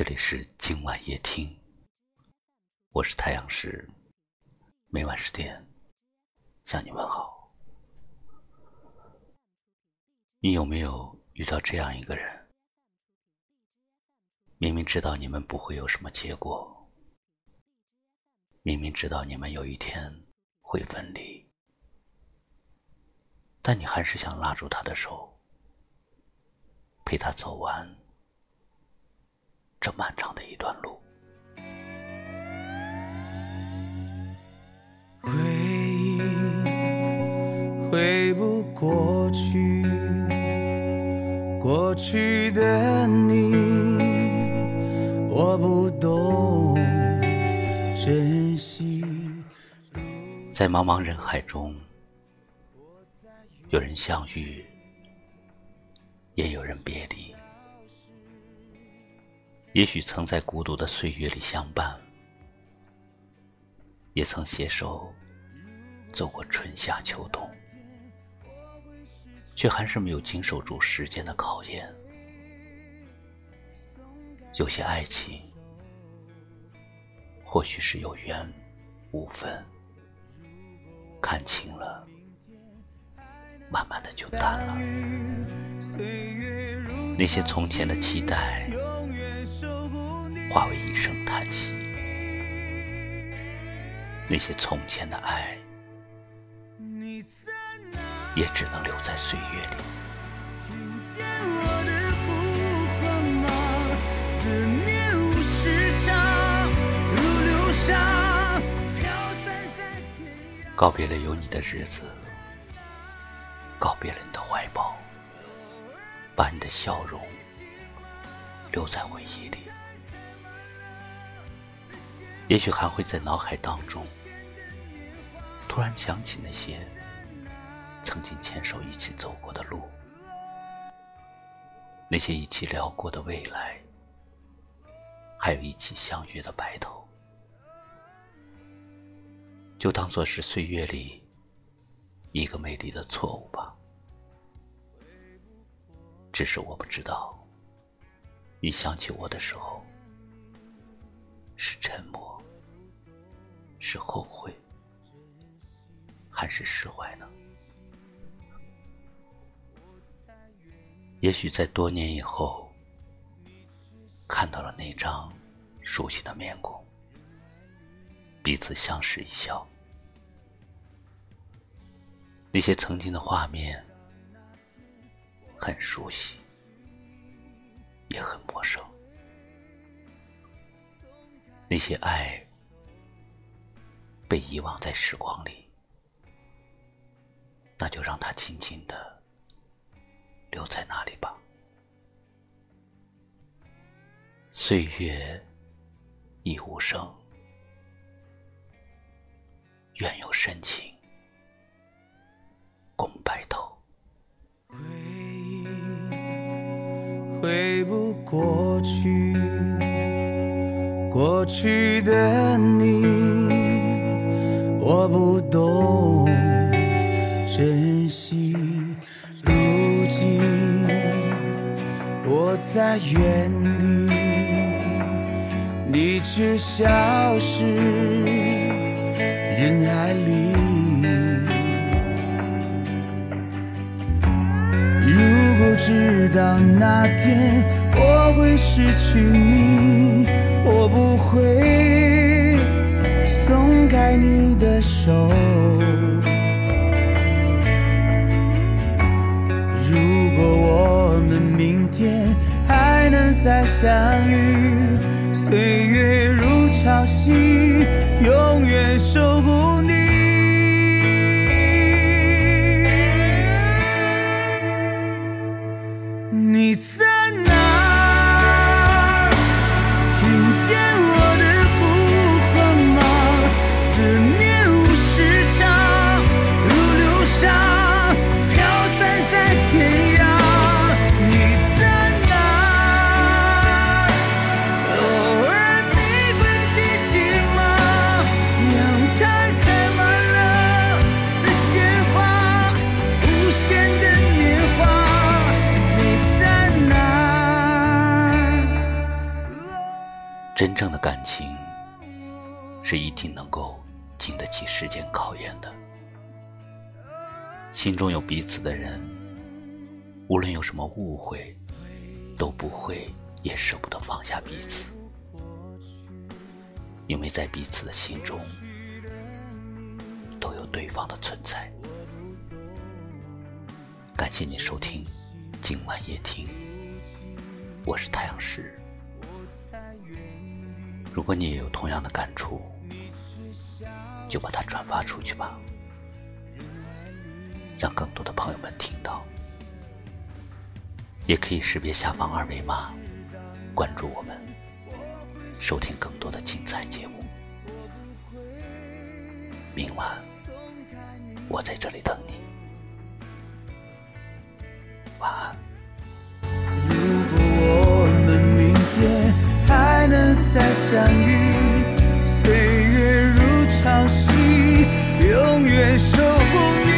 这里是今晚夜听，我是太阳石，每晚十点向你问好。你有没有遇到这样一个人？明明知道你们不会有什么结果，明明知道你们有一天会分离，但你还是想拉住他的手，陪他走完。这漫长的一段路，回忆回不过去，过去的你，我不懂珍惜。在茫茫人海中，有人相遇，也有人别离。也许曾在孤独的岁月里相伴，也曾携手走过春夏秋冬，却还是没有经受住时间的考验。有些爱情，或许是有缘无分，看清了，慢慢的就淡了。那些从前的期待。化为一声叹息，那些从前的爱，也只能留在岁月里。告别了有你的日子，告别了你的怀抱，把你的笑容留在回忆里。也许还会在脑海当中突然想起那些曾经牵手一起走过的路，那些一起聊过的未来，还有一起相约的白头，就当做是岁月里一个美丽的错误吧。只是我不知道，你想起我的时候是沉默。是后悔，还是释怀呢？也许在多年以后，看到了那张熟悉的面孔，彼此相视一笑，那些曾经的画面很熟悉，也很陌生，那些爱。被遗忘在时光里，那就让它静静的留在那里吧。岁月已无声，愿有深情共白头。回忆回不过去，过去的你。我不懂珍惜，如今我在原地，你却消失人海里。如果知道那天我会失去你，会松开你。的手，如果我们明天还能再相遇，岁月如潮汐，永远守护真正的感情是一定能够经得起时间考验的。心中有彼此的人，无论有什么误会，都不会也舍不得放下彼此，因为在彼此的心中都有对方的存在。感谢你收听今晚夜听，我是太阳石。如果你也有同样的感触，就把它转发出去吧，让更多的朋友们听到。也可以识别下方二维码，关注我们，收听更多的精彩节目。明晚我在这里等你，相遇，岁月如潮汐，永远守护你。